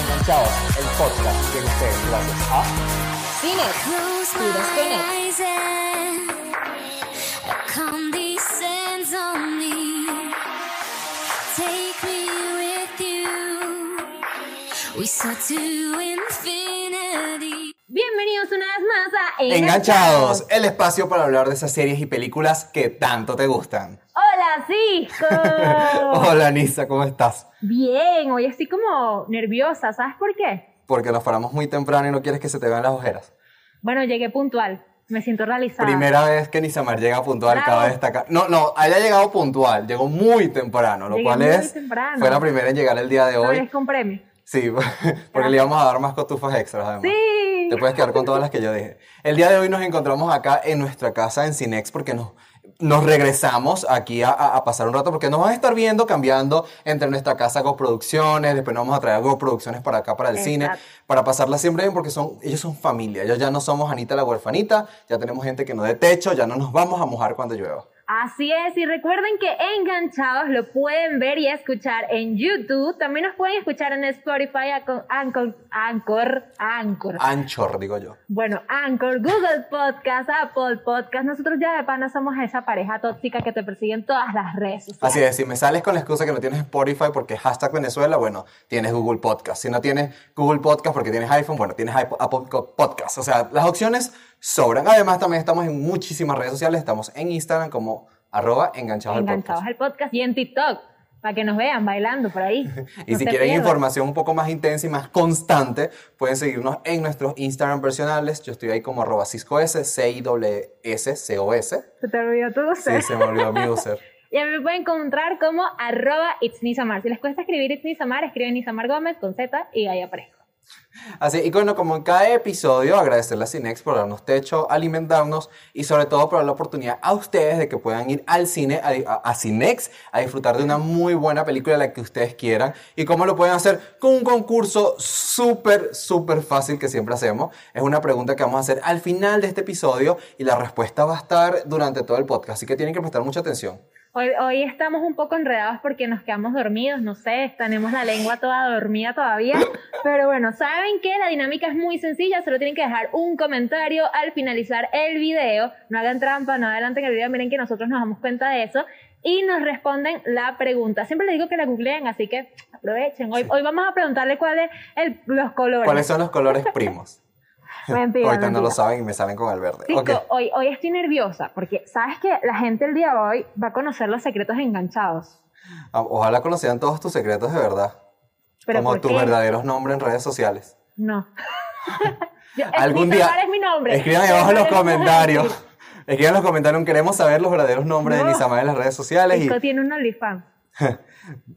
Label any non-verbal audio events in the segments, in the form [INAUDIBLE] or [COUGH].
Enganchados, el podcast a ustedes gracias a Cine, Puros Connect. Condescends on me. Take me with you. We soar to infinity. Bienvenidos una vez más a Enganchados, el espacio para hablar de esas series y películas que tanto te gustan. Hola, Cisco. [LAUGHS] Hola Nisa, ¿cómo estás? Bien, hoy estoy como nerviosa, ¿sabes por qué? Porque nos paramos muy temprano y no quieres que se te vean las ojeras. Bueno, llegué puntual, me siento realizada. Primera vez que Nisamar llega puntual, Bravo. cabe destacar. No, no, haya llegado puntual, llegó muy temprano, lo Llegué cual muy es. temprano. Fue la primera en llegar el día de hoy. vez con premio. Sí, [LAUGHS] porque le íbamos a dar más cotufas extras además. Sí. Te puedes quedar con todas las que yo dije. El día de hoy nos encontramos acá en nuestra casa en Cinex porque nos, nos regresamos aquí a, pasar un rato porque nos van a estar viendo cambiando entre nuestra casa Go Producciones, después nos vamos a traer Go Producciones para acá, para el cine, para pasarla siempre bien porque son, ellos son familia. Ellos ya no somos Anita la huerfanita, ya tenemos gente que no de techo, ya no nos vamos a mojar cuando llueva. Así es, y recuerden que Enganchados lo pueden ver y escuchar en YouTube. También nos pueden escuchar en Spotify, Anchor, Anchor, Anchor. Anchor. Digo yo. Bueno, Anchor, Google Podcast, Apple Podcast. Nosotros ya de pana somos esa pareja tóxica que te persigue en todas las redes sociales. Así es, si me sales con la excusa que no tienes Spotify porque es hashtag Venezuela, bueno, tienes Google Podcast. Si no tienes Google Podcast porque tienes iPhone, bueno, tienes Apple Podcast. O sea, las opciones sobran. Además, también estamos en muchísimas redes sociales. Estamos en Instagram como arroba enganchados al Enganchados podcast. al podcast y en TikTok, para que nos vean bailando por ahí. [LAUGHS] Y No si quieren información un poco más intensa y más constante, pueden seguirnos en nuestros Instagram personales. Yo estoy ahí como arroba ciscos, C-I-S-C-O-S. Se te olvidó todo. Sí, se me olvidó mi [LAUGHS] user. Y a mí me pueden encontrar como arroba It's Nisamar. Si les cuesta escribir It's Nisamar, escriben Nisamar Gómez con Z y ahí aparezco. Así, y bueno, como en cada episodio, agradecerle a Cinex por darnos techo, alimentarnos y sobre todo por dar la oportunidad a ustedes de que puedan ir al cine, a, a- Cinex, a disfrutar de una muy buena película, la que ustedes quieran. ¿Y cómo lo pueden hacer? Con un concurso súper, súper fácil que siempre hacemos. Es una pregunta que vamos a hacer al final de este episodio y la respuesta va a estar durante todo el podcast, así que tienen que prestar mucha atención. Hoy, hoy estamos un poco enredados porque nos quedamos dormidos, no sé, tenemos la lengua toda dormida todavía. Pero bueno, saben que la dinámica es muy sencilla, solo tienen que dejar un comentario al finalizar el video. No hagan trampa, no adelanten el video, miren que nosotros nos damos cuenta de eso. Y nos responden la pregunta. Siempre les digo que la googleen, así que aprovechen. Hoy, hoy vamos a preguntarle cuáles los colores. ¿Cuáles son los colores primos? [LAUGHS] Mentira, Ahorita no mentira. lo saben y me salen con el verde. Cisco, Ok. hoy, hoy estoy nerviosa porque sabes que la gente el día de hoy va a conocer los secretos enganchados. Ah, Ojalá conocieran todos tus secretos de verdad. ¿Pero como tus verdaderos nombres en redes sociales. No. [LAUGHS] Yo- Algún día. Es mi nombre. Escriban abajo en los comentarios. Escriban en los comentarios. Queremos saber los verdaderos nombres de No. Nisamar en las redes sociales y Cisco tiene un OnlyFans. [LAUGHS]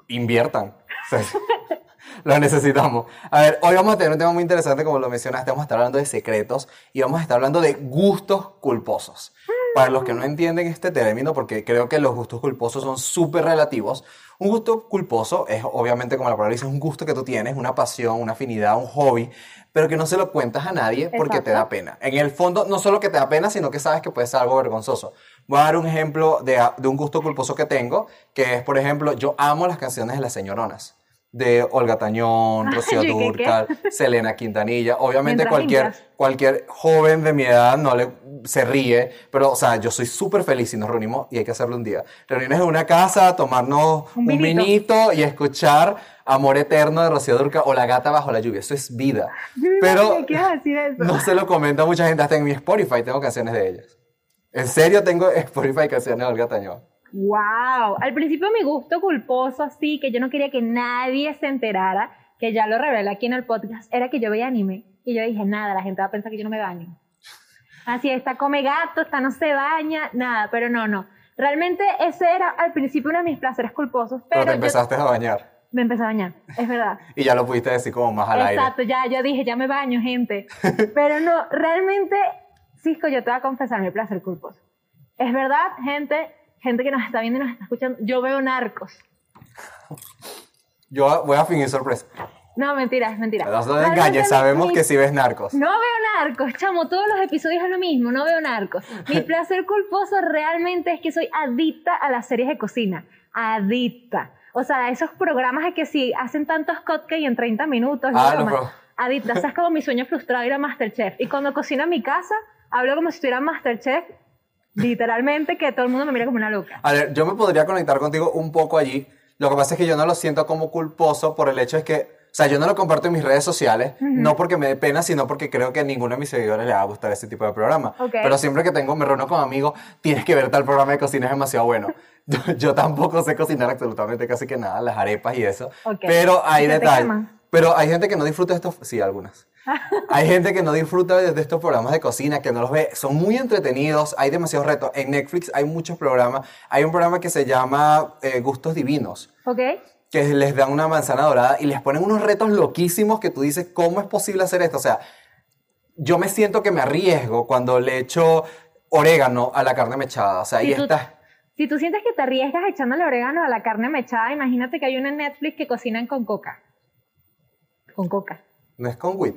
inviertan. O sea, [LAUGHS] Lo necesitamos. A ver, hoy vamos a tener un tema muy interesante, como lo mencionaste. Vamos a estar hablando de secretos y vamos a estar hablando de gustos culposos. Para los que no entienden este término, porque creo que los gustos culposos son súper relativos, un gusto culposo es obviamente, como la palabra dice, un gusto que tú tienes, una pasión, una afinidad, un hobby, pero que no se lo cuentas a nadie porque te da pena. En el fondo, no solo que te da pena, sino que sabes que puede ser algo vergonzoso. Voy a dar un ejemplo de, de un gusto culposo que tengo, que es, por ejemplo, yo amo las canciones de las señoronas. De Olga Tañón, [LAUGHS] Rocío. Durcal, Selena Quintanilla. Obviamente cualquier, cualquier joven de mi edad no le, se ríe, pero, o sea, yo soy súper feliz si nos reunimos, y hay que hacerlo un día, reunirnos en una casa, tomarnos Un un vinito. y escuchar Amor Eterno de Rocío Durcal o La Gata Bajo la Lluvia. Eso es vida. Yo Pero a decir eso. [LAUGHS] no se lo comenta mucha gente, hasta en mi Spotify tengo canciones de ellas. En serio tengo Spotify canciones de Olga Tañón. Wow. Al principio mi gusto culposo, así que yo no quería que nadie se enterara, que ya lo revelé aquí en el podcast, era que yo veía anime. Y yo dije, nada, la gente va a pensar que yo no me baño. Así, esta come gato, esta no se baña, nada, pero no, no. Realmente ese era al principio uno de mis placeres culposos, Pero pero te yo empezaste a bañar. me empecé a bañar, es verdad. [LAUGHS] Y ya lo pudiste decir como más al aire. Exacto, ya yo dije, ya me baño, gente. [LAUGHS] Pero no, realmente, Cisco, yo te voy a confesar mi placer culposo. Es verdad, gente, gente que nos está viendo y nos está escuchando, yo veo narcos. Yo voy a fingir sorpresa. No, mentira, es mentira. No te Realmente engañes, sabemos mi- que si ves narcos. No veo narcos, chamo, todos los episodios es lo mismo, no veo narcos. Mi [LAUGHS] placer culposo realmente es que soy adicta a las series de cocina, adicta. O sea, esos programas que si hacen tantos cupcakes en 30 minutos. Ah, no, Adicta, o sea, es como mi sueño frustrado ir a Masterchef. Y cuando cocino en mi casa, hablo como si estuviera en Masterchef, literalmente que todo el mundo me mira como una loca. A ver, yo me podría conectar contigo un poco allí. Lo que pasa es que yo no lo siento como culposo por el hecho es que, o sea, yo no lo comparto en mis redes sociales, no porque me dé pena, sino porque creo que a ninguno de mis seguidores le va a gustar ese tipo de programa. Ok. Pero siempre que tengo, me reúno con amigos, tienes que ver tal programa de cocina, es demasiado bueno. [LAUGHS] Yo, yo tampoco sé cocinar absolutamente casi que nada, las arepas y eso. Ok. Pero hay ¿Y se te detalles. Pero hay gente que no disfruta de estos, sí, algunas. Hay gente que no disfruta de, estos programas de cocina, que no los ve. Son muy entretenidos, hay demasiados retos. En Netflix hay muchos programas. Hay un programa que se llama eh, Gustos Divinos, ¿Ok? que les dan una manzana dorada y les ponen unos retos loquísimos que tú dices, ¿cómo es posible hacer esto? O sea, yo me siento que me arriesgo cuando le echo orégano a la carne mechada. O sea, Si ahí tú- está. Si tú sientes que te arriesgas echándole orégano a la carne mechada, imagínate que hay una en Netflix que cocinan con coca. Con coca. No es con wheat,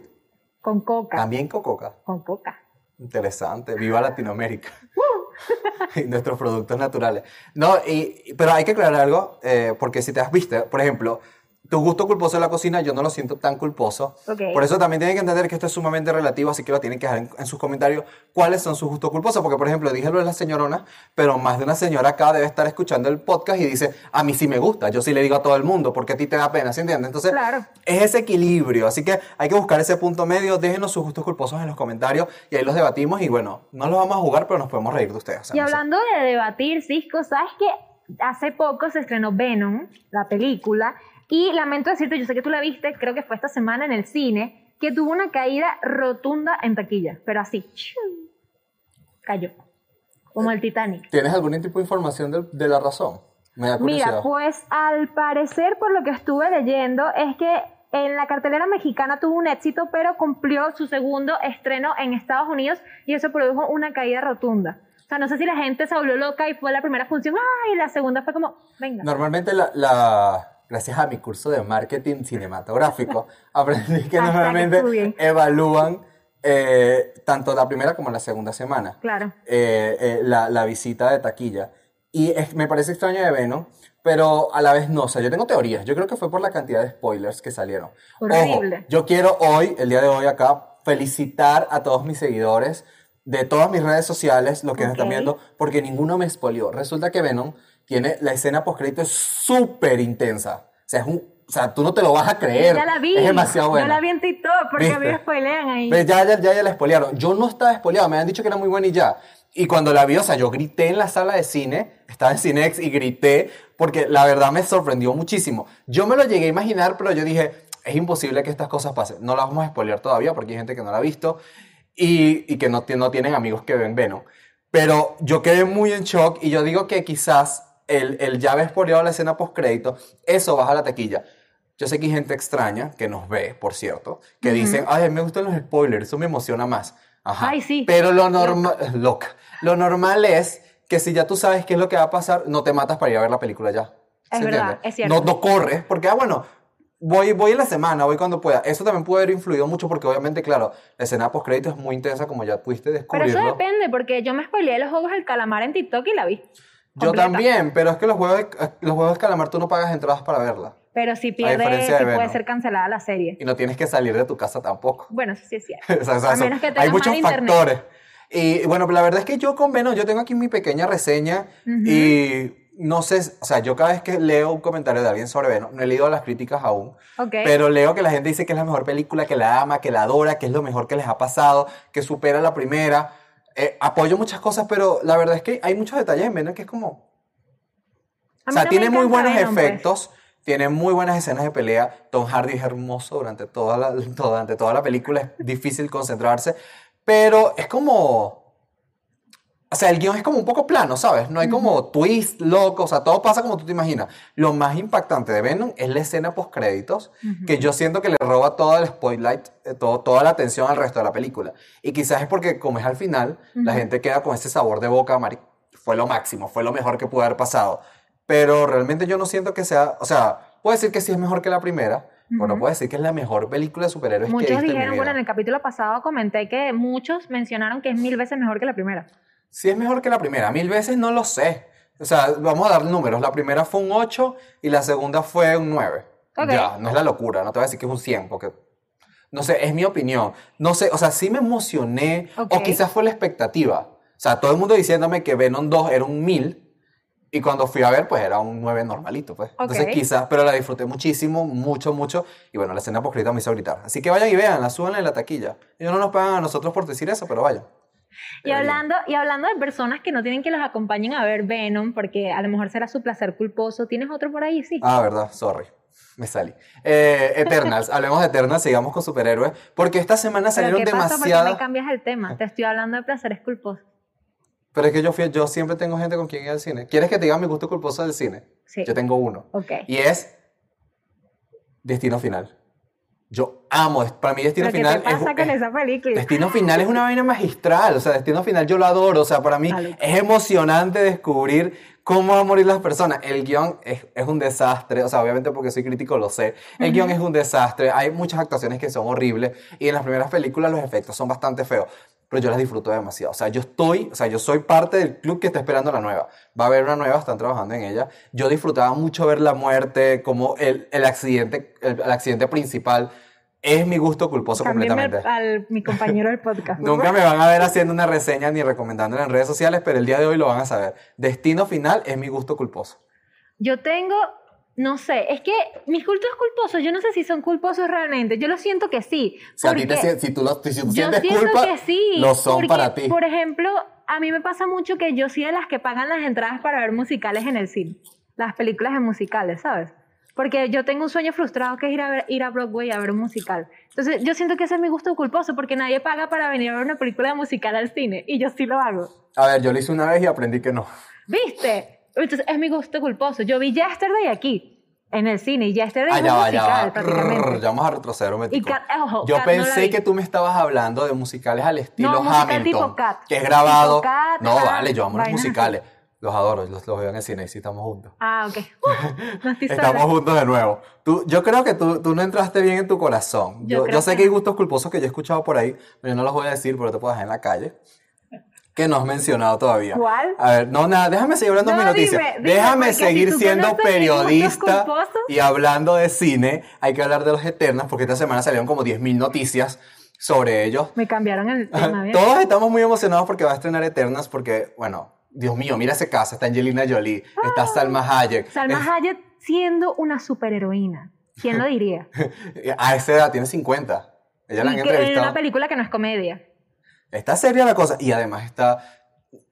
Con coca. también con coca. Con coca. Interesante, viva Latinoamérica. [LAUGHS] [LAUGHS] y nuestros productos naturales. No, y, pero hay que aclarar algo, eh, porque si te has visto, por ejemplo, tu gusto culposo de la cocina, yo no lo siento tan culposo. Ok. Por eso también tienen que entender que esto es sumamente relativo, así que lo tienen que dejar en, en sus comentarios cuáles son sus gustos culposos. Porque, por ejemplo, dije lo de la señorona, pero más de una señora acá debe estar escuchando el podcast y dice, a mí sí me gusta, yo sí le digo a todo el mundo, porque a ti te da pena, ¿sí entiendes? Entonces, Claro. es ese equilibrio, así que hay que buscar ese punto medio, déjenos sus gustos culposos en los comentarios y ahí los debatimos y bueno, no los vamos a jugar, pero nos podemos reír de ustedes. o sea, Y no sé. hablando de debatir, Cisco, ¿sabes que hace poco se estrenó Venom, la película? Y lamento decirte, yo sé que tú la viste, creo que fue esta semana en el cine, que tuvo una caída rotunda en taquilla, pero así, ¡chum! cayó, como el Titanic. ¿Tienes algún tipo de información de, de la razón? Me da curiosidad. Mira, pues al parecer, por lo que estuve leyendo, es que en la cartelera mexicana tuvo un éxito, pero cumplió su segundo estreno en Estados Unidos y eso produjo una caída rotunda. O sea, no sé si la gente se volvió loca y fue la primera función, ¡ay! Y la segunda fue como, venga. Normalmente la, la- gracias a mi curso de marketing cinematográfico, [LAUGHS] aprendí que normalmente evalúan eh, tanto la primera como la segunda semana. Claro. eh, eh, la, la visita de taquilla. Y es- me parece extraño de Venom, pero a la vez no. O sea, yo tengo teorías. Yo creo que fue por la cantidad de spoilers que salieron. Horrible. Ojo, yo quiero hoy, el día de hoy acá, felicitar a todos mis seguidores de todas mis redes sociales, lo que me están viendo, porque ninguno me spoileó. Resulta que Venom tiene la escena post-crédito es súper intensa. O sea, es un, o sea, tú no te lo vas a creer. Ya la vi. Es demasiado buena. Yo la vi en TikTok porque ¿Viste? me spoilean ahí. Pero ya, ya, ya, ya la spoilearon. Yo no estaba spoileado, me han dicho que era muy buena y ya. Y cuando la vi, o sea, yo grité en la sala de cine, estaba en Cinex y grité porque la verdad me sorprendió muchísimo. Yo me lo llegué a imaginar, pero yo dije, es imposible que estas cosas pasen. No las vamos a spoilear todavía porque hay gente que no la ha visto y, y que no, no tienen amigos que ven Venom. Pero yo quedé muy en shock y yo digo que quizás el, el ya haber spoileado la escena post-crédito, eso baja la taquilla. Yo sé que hay gente extraña que nos ve, por cierto, que dicen, ay, me gustan los spoilers, eso me emociona más. Ajá. Ay, sí. Pero lo normal, loca. Lo normal es que si ya tú sabes qué es lo que va a pasar, no te matas para ir a ver la película ya. Es ¿Se verdad, es cierto. No, no corres, porque, ah, bueno, voy, voy en la semana, voy cuando pueda. Eso también puede haber influido mucho porque, obviamente, claro, la escena post-crédito es muy intensa, como ya pudiste Pero descubrirlo. eso depende porque yo me spoileé los juegos del calamar en TikTok y la vi. Yo completa. también, pero es que los juegos, de, los juegos de calamar tú no pagas entradas para verla. Pero si pierde, diferencia sí de puede ser cancelada la serie. Y no tienes que salir de tu casa tampoco. Bueno, eso sí es cierto. [LAUGHS] O sea, o sea, A son- menos que hay muchos mal internet. factores. Y bueno, la verdad es que yo con Venom, yo tengo aquí mi pequeña reseña y no sé, o sea, yo cada vez que leo un comentario de alguien sobre Venom, no he leído las críticas aún, Ok. pero leo que la gente dice que es la mejor película, que la ama, que la adora, que es lo mejor que les ha pasado, que supera la primera. Eh, apoyo muchas cosas, pero la verdad es que hay muchos detalles en Venom que es como, A o sea, no tiene muy buenos Venom, pues. efectos, tiene muy buenas escenas de pelea. Tom Hardy es hermoso durante toda la, [LAUGHS] durante toda la película, es difícil concentrarse, pero es como... O sea, el guion es como un poco plano, ¿sabes? No hay como twist loco, o sea, todo pasa como tú te imaginas. Lo más impactante de Venom es la escena post-créditos, que yo siento que le roba todo el spotlight, eh, todo, toda la atención al resto de la película. Y quizás es porque, como es al final, la gente queda con ese sabor de boca, Mari. Fue lo máximo, fue lo mejor que pudo haber pasado. Pero realmente yo no siento que sea, o sea, puedo decir que sí es mejor que la primera, Pero no Ujú. puedo decir que es la mejor película de superhéroes que he Muchos visto en mi dijeron, vida. bueno, en el capítulo pasado comenté que muchos mencionaron que es mil veces mejor que la primera. Sí es mejor que la primera, mil veces no lo sé. O sea, vamos a dar números. La primera fue un 8 y la segunda fue un 9. Ok. Ya, no es la locura, no te voy a decir que es un 100 porque... No sé, es mi opinión. No sé, o sea, sí me emocioné o quizás fue la expectativa. O sea, todo el mundo diciéndome que Venom 2 era un 1000 y cuando fui a ver, pues era un 9 normalito, pues. Entonces quizás, pero la disfruté muchísimo, mucho, mucho. Y bueno, la escena poscrita me hizo gritar. Así que vayan y vean, la suban en la taquilla. Ellos no nos pagan a nosotros por decir eso, pero vayan. Y hablando, y hablando de personas que no tienen que los acompañen a ver Venom, porque a lo mejor será su placer culposo, ¿tienes otro por ahí? Sí. Ah, verdad, sorry. Me salí. Eh, Eternals, [LAUGHS] hablemos de Eternals, sigamos con superhéroes, porque esta semana ¿Pero salieron qué pasa? ¿Por qué demasiadas... me cambias el tema? Te estoy hablando de placeres culposos. Pero es que yo, fui, yo siempre tengo gente con quien ir al cine. ¿Quieres que te diga mi gusto culposo del cine? Sí. Yo tengo uno. Ok. Y es Destino Final. Yo amo, para mí Destino ¿Pero qué Final te pasa es, con es- esa película? Destino Final es una vaina magistral, o sea, Destino Final yo lo adoro, o sea, para mí es emocionante descubrir cómo van a morir las personas. El guion es, es un desastre, o sea, obviamente porque soy crítico lo sé, el guion es un desastre, hay muchas actuaciones que son horribles y en las primeras películas los efectos son bastante feos, pero yo las disfruto demasiado, o sea, yo estoy, o sea, yo soy parte del club que está esperando la nueva, va a haber una nueva, están trabajando en ella, yo disfrutaba mucho ver la muerte, como el, el accidente, el, el accidente principal. Es mi gusto culposo completamente. al, al- mi compañero del podcast. [LAUGHS] Nunca me van a ver haciendo una reseña ni recomendándola en redes sociales, pero el día de hoy lo van a saber. Destino final es mi gusto culposo. Yo tengo, no sé, es que mis cultos culposos, yo no sé si son culposos realmente. Yo lo siento que sí. Si, a ti te, si tú, lo, si tú Yo siento culpa, que sí. lo son porque, para ti. Por ejemplo, a mí me pasa mucho que yo soy de las que pagan las entradas para ver musicales en el cine. Las películas de musicales, ¿sabes? Porque yo tengo un sueño frustrado que es ir a, ver- ir a Broadway a ver un musical. Entonces, yo siento que ese es mi gusto culposo porque nadie paga para venir a ver una película musical al cine y yo sí lo hago. A ver, yo lo hice una vez y aprendí que no. ¿Viste? Entonces, es mi gusto culposo. Yo vi Yesterday aquí, en el cine, y Yesterday Ah, es ya un va, ya musical va. prácticamente. Rrr, Ya vamos a retroceder un Y momentico. Cat, ojo, Yo no pensé vi. que tú me estabas hablando de musicales al estilo No, musical Hamilton. tipo. Que es grabado. No, vale, yo amo los musicales. Los adoro, los, los veo en el cine y sí estamos juntos. Ah, ok. [LAUGHS] Uh, no estoy. Estamos juntos de nuevo. Tú, yo creo que tú, tú no entraste bien en tu corazón. Yo Yo, yo sé que que hay no. gustos culposos que yo he escuchado por ahí, pero yo no los voy a decir, pero te puedo dejar en la calle. Que no has mencionado todavía. ¿Cuál? A ver, no, nada, déjame seguir hablando de No, mi noticia. dime, dime, déjame si seguir tú siendo periodista y hablando de cine. Hay que hablar de los Eternas, porque esta semana salieron como 10.000 noticias sobre ellos. Me cambiaron el tema. Todos estamos muy emocionados porque va a estrenar Eternas, porque, bueno, Dios mío, mira ese caso. Está Angelina Jolie, está Salma Hayek. Ah. Salma Es- Hayek siendo una superheroína. ¿Quién lo [LAUGHS] diría? A esa edad tiene 50. Ella la han y que en entrevistado. una película que no es comedia. Está seria la cosa. Y además está.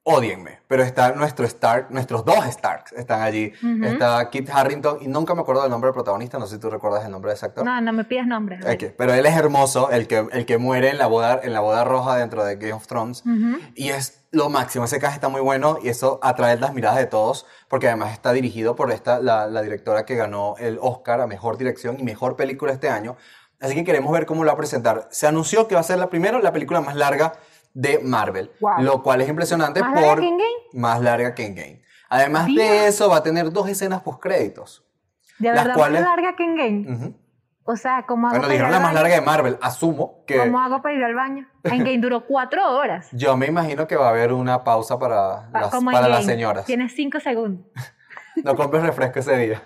Odienme, pero está nuestro Stark, nuestros dos Starks están allí. Está Kit Harrington y nunca me acuerdo del nombre del protagonista, no sé si tú recuerdas el nombre de ese actor. No, no me pidas nombres. Ok, Pero él es hermoso, el que, el que muere en la, boda, en la boda roja dentro de Game of Thrones. Y es lo máximo, ese cast está muy bueno y eso atrae las miradas de todos, porque además está dirigido por esta, la, la directora que ganó el Oscar a Mejor Dirección y Mejor Película este año. Así que queremos ver cómo lo va a presentar. Se anunció que va a ser la primero la película más larga de Marvel, Wow. lo cual es impresionante ¿Más por... larga que Endgame? Más larga que Endgame. Además de Dios. eso, va a tener dos escenas post-créditos. De Las verdad cuales- más larga que en Game. Ujú. O sea, ¿cómo hago Bueno, dijeron la más baño? larga de Marvel. Asumo que... ¿Cómo hago para ir al baño? En Game duró cuatro horas. Yo me imagino que va a haber una pausa para Pa- las, para las Endgame. señoras. Tienes cinco segundos. [LAUGHS] No compres refresco ese día.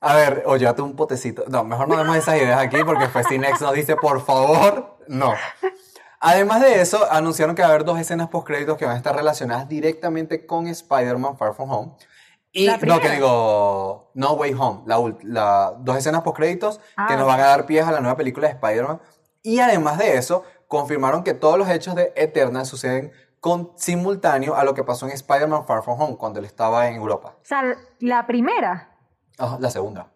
A ver, o llévate un potecito. No, mejor no demos esas ideas aquí porque Festinex nos dice, por favor, no. Además de eso, anunciaron que va a haber dos escenas post-créditos que van a estar relacionadas directamente con Spider-Man Far From Home. Y, ¿La no, que digo, No Way Home, la, dos escenas post-créditos Ah, que nos van a dar pies a la nueva película de Spider-Man. Y además de eso, confirmaron que todos los hechos de Eternal suceden con, simultáneo a lo que pasó en Spider-Man Far From Home, cuando él estaba en Europa. O sea, la primera. Ah, la segunda.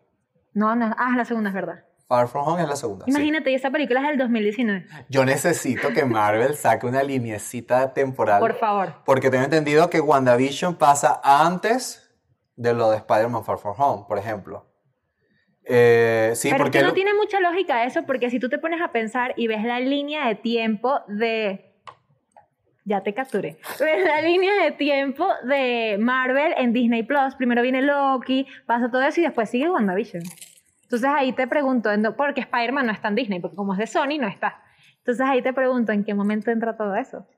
No, no. Ah, la segunda es verdad. Far From Home es la segunda. sí. Imagínate, y esa película es del 2019. Yo necesito que Marvel saque una linecita temporal. Por favor. Porque tengo entendido que WandaVision pasa antes de lo de Spider-Man Far From Home, por ejemplo. Eh, sí, Pero es porque que no lo- tiene mucha lógica eso, porque si tú te pones a pensar y ves la línea de tiempo de... Ya te capturé. [LAUGHS] La línea de tiempo de Marvel en Disney Plus. Primero viene Loki, pasa todo eso y después sigue WandaVision. Entonces ahí te pregunto, ¿en dó- porque Spider-Man no está en Disney, porque como es de Sony, no está. Entonces ahí te pregunto, ¿en qué momento entra todo eso?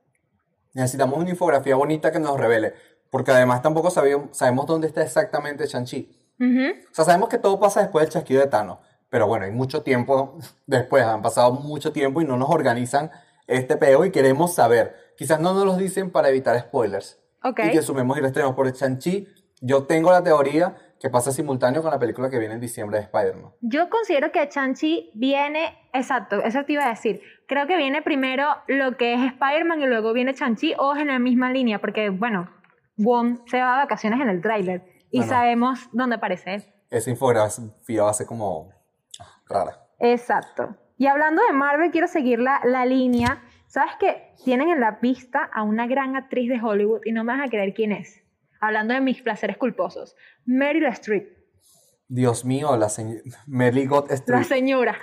Necesitamos una infografía bonita que nos revele, porque además tampoco sabíamos- sabemos dónde está exactamente Shang-Chi. Ujú. O sea, sabemos que todo pasa después del chasquido de Thanos, pero bueno, hay mucho tiempo [LAUGHS] después, han pasado mucho tiempo y no nos organizan este peo y queremos saber. Quizás no nos los dicen para evitar spoilers. Ok. Y que sumemos y restemos por Shang-Chi. Yo tengo la teoría que pasa simultáneo con la película que viene en diciembre de Spider-Man. Yo considero que Chanchi viene, exacto, eso te iba a decir. Creo que viene primero lo que es Spider-Man y luego viene Chanchi o en la misma línea, porque bueno, Wong se va de vacaciones en el tráiler y Bueno. sabemos dónde aparece él. Esa infografía va a ser como rara. Exacto. Y hablando de Marvel, quiero seguir la, la línea. ¿Sabes que tienen en la pista a una gran actriz de Hollywood y no me vas a creer quién es? Hablando de mis placeres culposos. Meryl Streep, Dios mío, la señora... Mary Got la señora.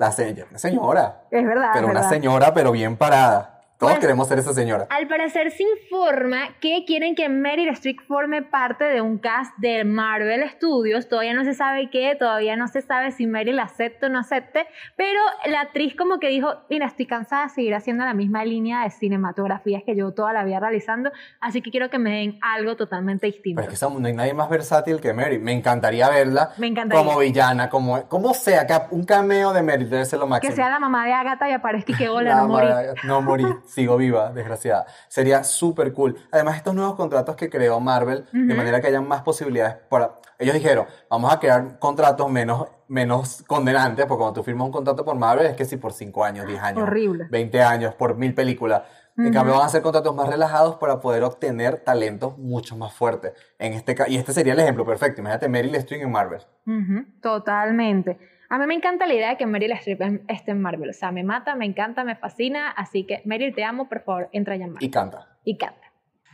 La señora. Es verdad. Pero es una señora, pero bien parada. Todos Bueno. queremos ser esa señora. Al parecer se informa que quieren que Meryl Streep forme parte de un cast de Marvel Studios. Todavía no se sabe qué, todavía no se sabe si Meryl acepta o no acepte, pero la actriz como que dijo, mira, estoy cansada de seguir haciendo la misma línea de cinematografías que yo toda la vida realizando, así que quiero que me den algo totalmente distinto. Pero es que no hay nadie más versátil que Mary. Me encantaría verla Me encantaría. como villana, como, como sea, un cameo de Mary debe ser lo máximo. que sea la mamá de Agatha y aparezca y que [LAUGHS] hola, La no morí. No morí, [LAUGHS] sigo viva, desgraciada. Sería súper cool. Además, estos nuevos contratos que creó Marvel, de manera que hayan más posibilidades para... Ellos dijeron, vamos a crear contratos menos, menos condenantes, porque cuando tú firmas un contrato por Marvel es que si por 5 años, 10 años, Horrible. 20 años, por mil películas. En Ujú. cambio, van a ser contratos más relajados para poder obtener talentos mucho más fuertes. En este, y este sería el ejemplo perfecto. Imagínate Meryl Streep en Marvel. Ujú, totalmente. A mí me encanta la idea de que Meryl Streep esté en Marvel. O sea, me mata, me encanta, me fascina. Así que, Meryl, te amo, por favor, entra ya en Y canta. Y canta.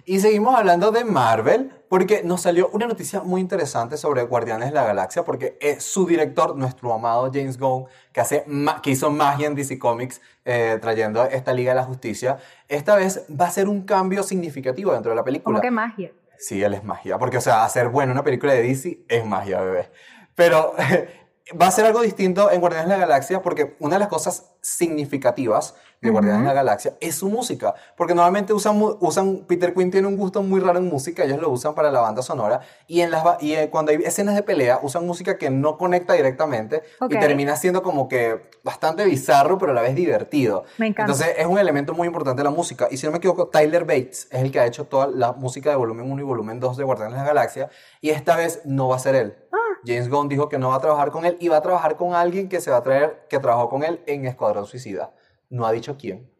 Y seguimos hablando de Marvel porque nos salió una noticia muy interesante sobre Guardianes de la Galaxia porque es su director, nuestro amado James Gunn, que, hace que hizo magia en DC Comics eh, trayendo esta Liga de la Justicia, esta vez va a ser un cambio significativo dentro de la película. Como que magia. Sí, él es magia. Porque, o sea, hacer bueno una película de DC es magia, bebé. Pero [LAUGHS] va a ser algo distinto en Guardianes de la Galaxia porque una de las cosas significativas de Guardianes de la Galaxia es su música. Porque normalmente usan, usan, Peter Quinn tiene un gusto muy raro en música, ellos lo usan para la banda sonora. Y, en las, y eh, cuando hay escenas de pelea, usan música que no conecta directamente y termina siendo como que bastante bizarro, pero a la vez divertido. Me encanta. Entonces, es un elemento muy importante de la música. Y si no me equivoco, Tyler Bates es el que ha hecho toda la música de volumen 1 y volumen 2 de Guardianes de la Galaxia. Y esta vez no va a ser él. Ah. James Gunn dijo que no va a trabajar con él y va a trabajar con alguien que se va a traer, que trabajó con él en Escuadrón Suicida. No ha dicho quién,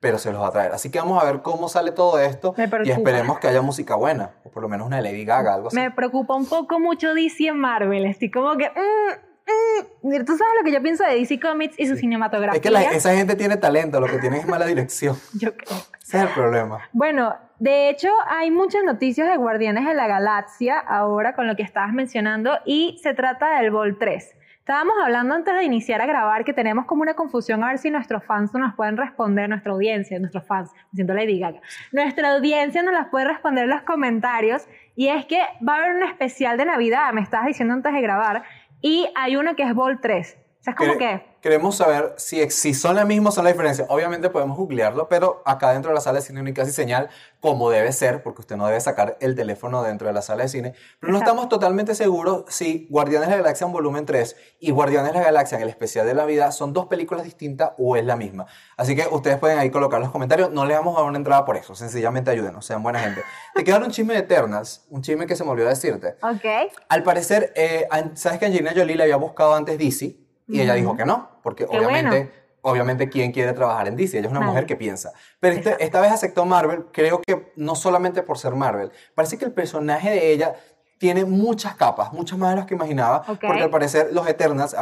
pero se los va a traer. Así que vamos a ver cómo sale todo esto y esperemos que haya música buena, o por lo menos una Lady Gaga, algo así. Me preocupa un poco mucho DC en Marvel. Estoy como que. mm, mm. Tú sabes lo que yo pienso de DC Comics y su cinematografía. Es que la- esa gente tiene talento, lo que tiene es mala dirección. [LAUGHS] Yo creo. Ese es el problema. Bueno, de hecho, hay muchas noticias de Guardianes de la Galaxia ahora con lo que estabas mencionando y se trata del Vol 3. Estábamos hablando antes de iniciar a grabar que tenemos como una confusión a ver si nuestros fans no nos pueden responder, nuestra audiencia, nuestros fans, me siento Lady Gaga, nuestra audiencia nos las puede responder en los comentarios y es que va a haber un especial de Navidad, me estabas diciendo antes de grabar, y hay uno que es Vol 3. O sea, es como Quere- que... Queremos saber si, si son la misma o son la diferencia. Obviamente podemos googlearlo, pero acá dentro de la sala de cine única y señal, como debe ser, porque usted no debe sacar el teléfono dentro de la sala de cine. Pero no estamos totalmente seguros si Guardianes de la Galaxia en volumen 3 y Guardianes de la Galaxia en el especial de la vida son dos películas distintas o es la misma. Así que ustedes pueden ahí colocar los comentarios. No le vamos a dar una entrada por eso. Sencillamente ayúdenos, sean buena gente. Te quedaron un chisme de Eternals, un chisme que se me olvidó decirte. Ok. Al parecer, eh, sabes que Angelina Jolie le había buscado antes DC y ella dijo que no, porque Qué obviamente, bueno. obviamente, ¿quién quiere trabajar en DC? Ella es una mujer que piensa. Pero este- esta vez aceptó Marvel, creo que no solamente por ser Marvel, parece que el personaje de ella tiene muchas capas, muchas más de las que imaginaba, porque al parecer los Eternals,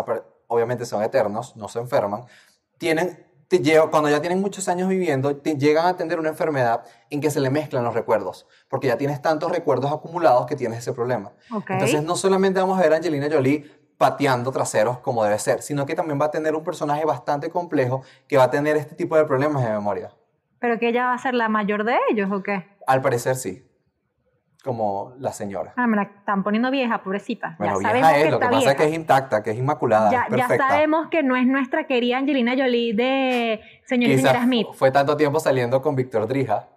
obviamente son eternos, no se enferman, tienen, cuando ya tienen muchos años viviendo, te llegan a tener una enfermedad en que se le mezclan los recuerdos, porque ya tienes tantos recuerdos acumulados que tienes ese problema. Entonces no solamente vamos a ver a Angelina Jolie pateando traseros como debe ser, sino que también va a tener un personaje bastante complejo que va a tener este tipo de problemas de memoria. ¿Pero que ella va a ser la mayor de ellos o qué? Al parecer sí. como la señora. Ah, me la están poniendo vieja, pobrecita. Bueno, ya vieja sabemos es, que lo que pasa vieja. es que es intacta, que es inmaculada, ya, es ya perfecta. sabemos que no es nuestra querida Angelina Jolie de Señor y Señora Smith. fue tanto tiempo saliendo con Víctor Drija.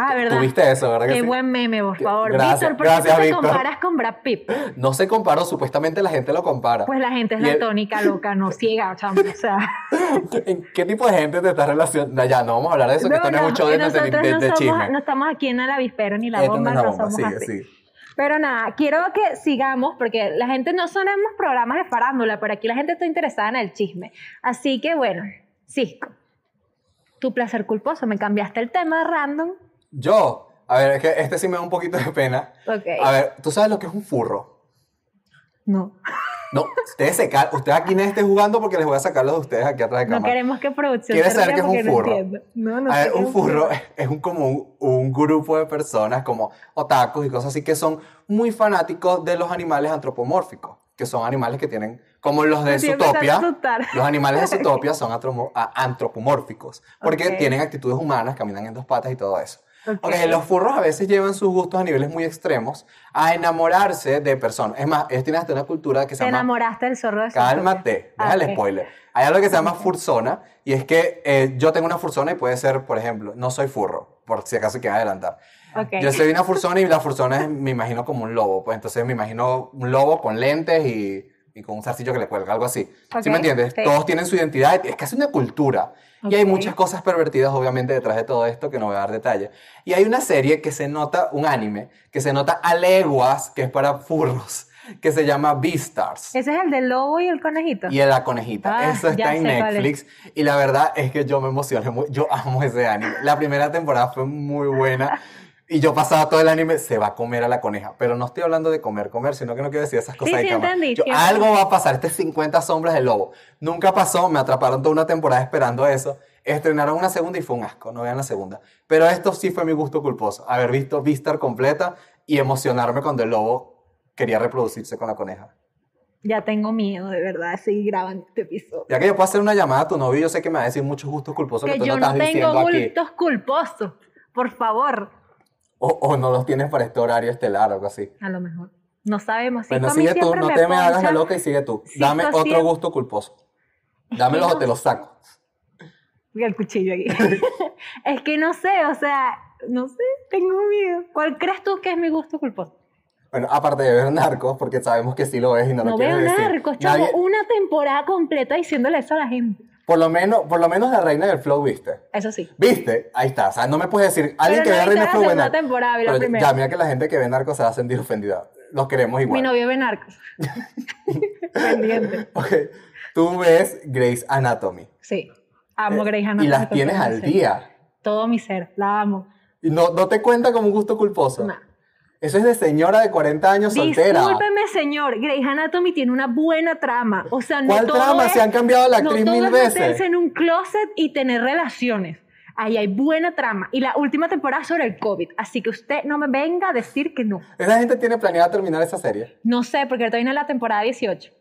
Ah, ¿verdad? ¿Tuviste eso, verdad que Qué sí? buen meme, por Que- favor. gracias, Víctor, ¿por qué gracias, tú te Víctor. comparas con Brad Pitt? [LAUGHS] No se comparó, supuestamente la gente lo compara. Pues la gente es Y el- [LAUGHS] loca, no ciega, chamo. O sea, [LAUGHS] ¿En qué tipo de gente te estás relacionando? Ya, no vamos a hablar de eso, que esto no es un show de, de- de- no, de somos- chisme. no estamos aquí en el avispero ni la Esto bomba, no es no bomba, somos sigue, así. sigue. Pero nada, quiero que sigamos porque la gente no sonemos programas de farándula, pero aquí la gente está interesada en el chisme. Así que bueno, Cisco, tu placer culposo, me cambiaste el tema random. Yo, a ver, es que este sí me da un poquito de pena. Ok. A ver, ¿tú sabes lo que es un furro? No, No, ustedes se ca- ustedes aquí no estén jugando porque les voy a sacarlos de ustedes aquí atrás de no cámara. queremos que producción ¿Quieres se saber qué es un no furro? No, no a ver, un furro es, un, como un, un grupo de personas como otakus y cosas así que son muy fanáticos de los animales antropomórficos, que son animales que tienen, como los de Zootopia, los animales de [LAUGHS] Zootopia son antropomórficos, porque tienen actitudes humanas, caminan en dos patas y todo eso. Ok. Ok, los furros a veces llevan sus gustos a niveles muy extremos a enamorarse de personas. Es más, ellos tienen hasta una cultura que se Te llama enamoraste del zorro de Cálmate, Ah, deja el ok. spoiler. Hay algo que se llama fursona y es que eh, yo tengo una fursona y puede ser, por ejemplo, no soy furro, por si acaso quieren adelantar. Yo soy una fursona y la fursona es, me imagino como un lobo, pues entonces me imagino un lobo con lentes y, y con un zarcillo que le cuelga, algo así. ¿Sí Ok, me entiendes? sí. Todos tienen su identidad, es casi una cultura. Y hay muchas cosas pervertidas, obviamente, detrás de todo esto que no voy a dar detalle. Y hay una serie que se nota, un anime, que se nota a leguas, que es para furros, [LAUGHS] que se llama Beastars Ese es el del lobo y el conejito. y la conejita. Ah, Eso está en cuál es. Netflix. Y la verdad es que yo me emocioné muy. Yo amo ese anime. La primera temporada fue muy buena. Y yo pasaba todo el anime, se va a comer a la coneja. Pero no estoy hablando de comer, comer, sino que no quiero decir esas cosas Sí, de sí, cama. entendí, Yo, sí, algo va a pasar. Este es 50 sombras del lobo. Nunca pasó, me atraparon toda una temporada esperando eso. Estrenaron una segunda y fue un asco. No vean la segunda. Pero esto sí fue mi gusto culposo. Haber visto Vistar completa y emocionarme cuando el lobo quería reproducirse con la coneja. Ya tengo miedo, de verdad, de seguir grabando este episodio. Ya que yo puedo hacer una llamada a tu novio, yo sé que me va a decir muchos gustos culposos que, Que tú yo no no estás tengo diciendo aquí. gustos culposos. Por favor. O, o no los tienes para este horario estelar o algo así. A lo mejor. No sabemos. Bueno, a mí sigue tú, no te me hagas la loca y sigue tú. Dame otro siempre- gusto culposo. Dámelos no- o te los saco. Y el cuchillo aquí. [LAUGHS] es que no sé, o sea, no sé, tengo miedo. ¿Cuál crees tú que es mi gusto culposo? Bueno, aparte de ver narcos, porque sabemos que sí lo es y no, No, lo veo decir. narcos, chavo. Nadie- Una temporada completa diciéndole eso a la gente. Por, lo menos, por lo menos la reina del flow, ¿viste? Eso sí. ¿Viste? Ahí está. O sea, no me puedes decir, alguien Pero que no vea Reina del Flow ve narcos. temporada, la Pero primera. Ya, mira que la gente que ve narcos se va a sentir ofendida. Los queremos igual. Mi novio ve narcos. [LAUGHS] Pendiente. Ok. Tú ves Grey's Anatomy. Sí. Amo Grey's Y Anatomy las con tienes al día. Todo mi ser. La amo. Y no, no te cuenta como un gusto culposo. No. Eso es de señora de 40 años soltera. Discúlpeme, señor. Grey's Anatomy tiene una buena trama. O sea, no ¿Cuál todo trama? es- Se han cambiado la no actriz todo mil es veces. en un closet y tener relaciones. Ahí hay buena trama. Y la última temporada sobre el COVID. Así que usted no me venga a decir que no. Esa gente tiene planeada terminar esa serie. No sé, porque ahorita viene la temporada 18.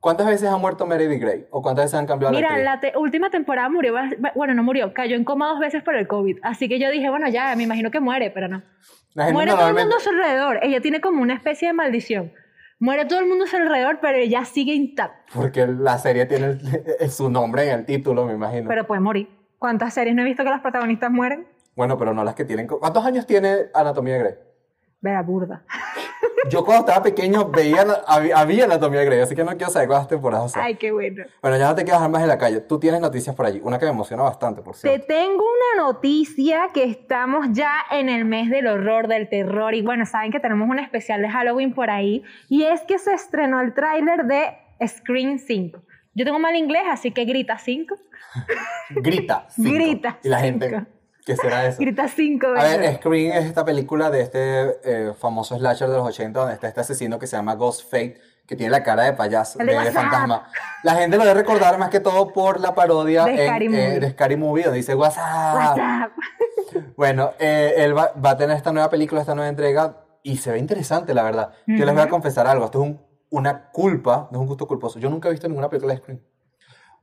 ¿Cuántas veces ha muerto Meredith Grey? ¿O cuántas veces han cambiado la Mira, actriz? la te- última temporada murió, bueno, no murió, cayó en coma dos veces por el COVID. Así que yo dije, bueno, ya, me imagino que muere, pero no. Muere todo el mundo a su alrededor. Ella tiene como una especie de maldición. Muere todo el mundo a su alrededor, pero ella sigue intacta. Porque la serie tiene el- su nombre en el título, me imagino. Pero puede morir. ¿Cuántas series no he visto que los protagonistas mueren? Bueno, pero no las que tienen... ¿Cuántos años tiene Anatomía de Grey? Vera burda. Yo cuando estaba pequeño veía, había, había Anatomía Grey, así que no quiero saber cuántas temporadas son. Ay, qué bueno. Bueno, ya no te quedas más en la calle. Tú tienes noticias por allí. Una que me emociona bastante, por Te cierto. tengo una noticia que estamos ya en el mes del horror, del terror y bueno, saben que tenemos un especial de Halloween por ahí y es que se estrenó el tráiler de Scream 5. Yo tengo mal inglés, así que grita 5. Grita. cinco. Grita Y la gente... cinco. ¿Qué será eso? Grita 5. A ver, Scream es esta película de este eh, famoso slasher de los 80 donde está este asesino que se llama Ghost Fate, que tiene la cara de payaso, de, fantasma. La gente lo debe recordar más que todo por la parodia De en, Scary eh, Movie. de Scary Movie, donde dice WhatsApp. WhatsApp. [LAUGHS] Bueno, eh, él va, va a tener esta nueva película, esta nueva entrega, y se ve interesante, la verdad. Yo les voy a confesar algo, esto es un- una culpa, no es un gusto culposo. Yo nunca he visto ninguna película de Scream.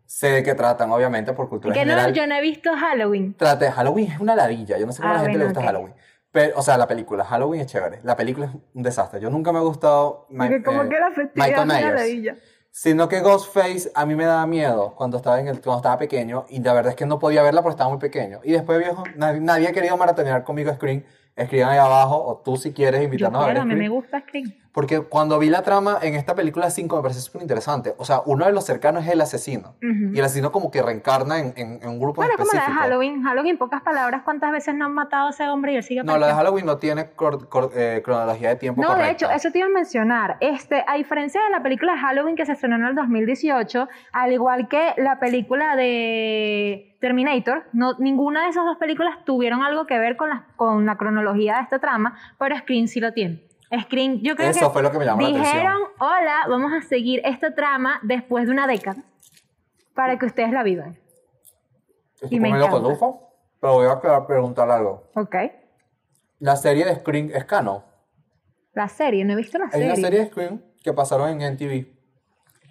Sé de qué tratan, obviamente, por cultura Que no, general. yo no he visto Halloween. Trate, Halloween es una ladilla. Yo no sé cómo a Ah, la gente le bueno, gusta ok. Halloween. Pero, o sea, la película, Halloween es chévere. La película es un desastre. Yo nunca me ha gustado Ma- Porque como eh, que la festividad Michael es una Myers. ladilla. Sino que Ghostface a mí me daba miedo cuando estaba, en el, cuando estaba pequeño y la verdad es que no podía verla porque estaba muy pequeño. Y después, viejo, nadie, nadie ha querido maratonear conmigo Screen. Escriban ahí abajo o tú si quieres Yo invitarnos a ver quiero, a mí me Scream. gusta Scream. Porque cuando vi la trama en esta película 5 me pareció súper interesante. O sea, uno de los cercanos es el asesino. Y el asesino como que reencarna en, en- en un grupo Bueno, como la de específico. Halloween. Halloween, en pocas palabras, ¿cuántas veces no han matado a ese hombre y él sigue No, la de? Halloween no tiene cor- cor- eh, cronología de tiempo No, correcta. de hecho, eso te iba a mencionar. Este, a diferencia de la película de Halloween que se estrenó en el 2018, al igual que la película de Terminator, no, ninguna de esas dos películas tuvieron algo que ver con la, con la cronología de esta trama, pero Scream sí lo tiene. Scream, yo creo Eso que fue lo que me llamó la atención. dijeron, hola, vamos a seguir esta trama después de una década para que ustedes la vivan. Estoy y me encanta. codufo, pero voy a quedar- preguntar algo. ¿Ok? La serie de Scream es canon. La serie, no he visto la Hay serie. una serie de Scream que pasaron en NTV.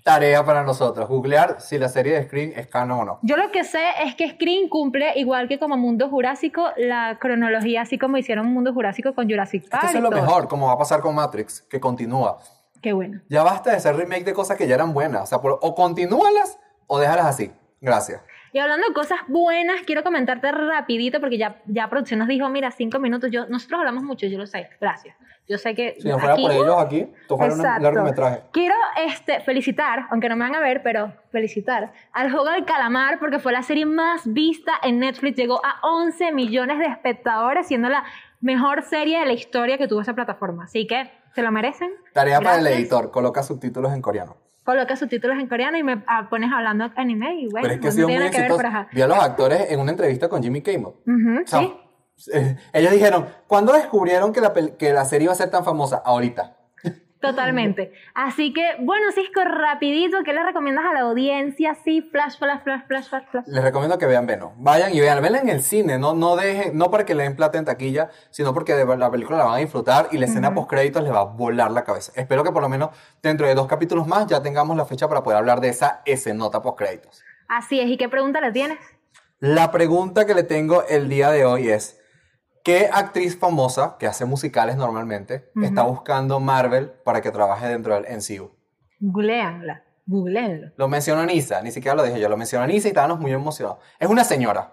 Tarea para nosotros, googlear si la serie de Scream es canon o no. Yo lo que sé es que Scream cumple, igual que como Mundo Jurásico, la cronología, así como hicieron Mundo Jurásico con Jurassic Es Park. que eso es lo mejor, como va a pasar con Matrix, que continúa. Qué bueno. Ya basta de hacer remake de cosas que ya eran buenas. O sea, por- o continúalas o déjalas así. Gracias. Y hablando de cosas buenas, quiero comentarte rapidito, porque ya, ya producción nos dijo, mira, cinco minutos. Yo, nosotros hablamos mucho, yo lo sé. Gracias. Yo sé que Si no fuera aquí- por ellos aquí, un largometraje. Quiero este, felicitar, aunque no me van a ver, pero felicitar al juego del calamar porque fue la serie más vista en Netflix. Llegó a 11 millones de espectadores, siendo la mejor serie de la historia que tuvo esa plataforma. Así que se lo merecen. Tarea para el editor, coloca subtítulos en coreano. Coloca subtítulos en coreano y me ah, pones hablando anime y bueno, Pero es que ha no sido muy que ver, exitoso. pero ajá. Vi a los actores en una entrevista con Jimmy Kimmel. O sea, sí. eh, ellos dijeron, ¿cuándo descubrieron que la, que la serie iba a ser tan famosa? Ahorita. Totalmente. [LAUGHS] Así que, bueno, Cisco, rapidito, ¿qué le recomiendas a la audiencia? Sí, flash, flash, flash, flash, flash, flash. Les recomiendo que vean Venom. Vayan y vean, venla en el cine, no, no dejen, no para que le den plata en taquilla, sino porque la película la van a disfrutar y la escena post créditos les va a volar la cabeza. Espero que por lo menos dentro de dos capítulos más ya tengamos la fecha para poder hablar de esa escenota post créditos. Así es, ¿y qué pregunta le tienes? La pregunta que le tengo el día de hoy es, ¿qué actriz famosa, que hace musicales normalmente, está buscando Marvel para que trabaje dentro del MCU? Googleanla, googleenlo. Lo mencionó Nisa, ni siquiera lo dije yo, lo mencionó Nisa y estábamos muy emocionados. Es una señora.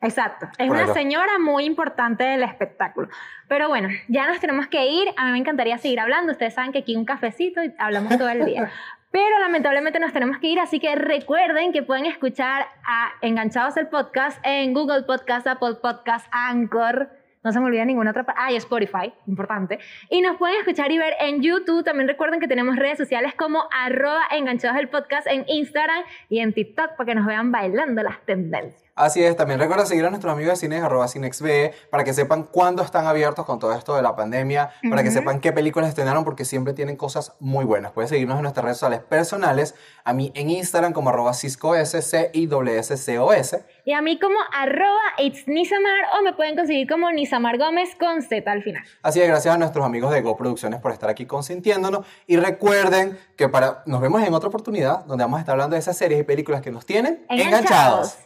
Exacto, es Por una señora muy importante del espectáculo. Pero bueno, ya nos tenemos que ir. A mí me encantaría seguir hablando. Ustedes saben que aquí un cafecito y hablamos todo el día. [LAUGHS] Pero lamentablemente nos tenemos que ir, así que recuerden que pueden escuchar a Enganchados el podcast en Google Podcast, Apple Podcast, Anchor. No se me olvida ninguna otra. Ah, y Spotify, importante. Y nos pueden escuchar y ver en YouTube. También recuerden que tenemos redes sociales como arroba enganchados el podcast en Instagram y en TikTok para que nos vean bailando las tendencias. Así es, también recuerda seguir a nuestros amigos de cines, arroba cinexbe, para que sepan cuándo están abiertos con todo esto de la pandemia, para que sepan qué películas estrenaron, porque siempre tienen cosas muy buenas. Puedes seguirnos en nuestras redes sociales personales, a mí en Instagram como arroba ciscos, c i s c o s Y a mí como arroba it's Nisamar o me pueden conseguir como Nisamar Gómez con Z al final. Así es, gracias a nuestros amigos de Go Producciones por estar aquí consintiéndonos. Y recuerden que para nos vemos en otra oportunidad donde vamos a estar hablando de esas series y películas que nos tienen Enganchados. enganchados.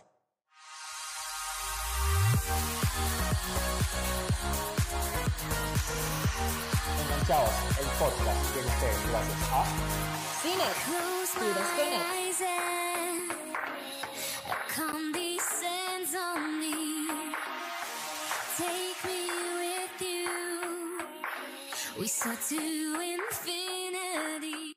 Enganchados, el podcast que ustedes gracias a Close my eyes and a calm descends on me. Take me with you. We start to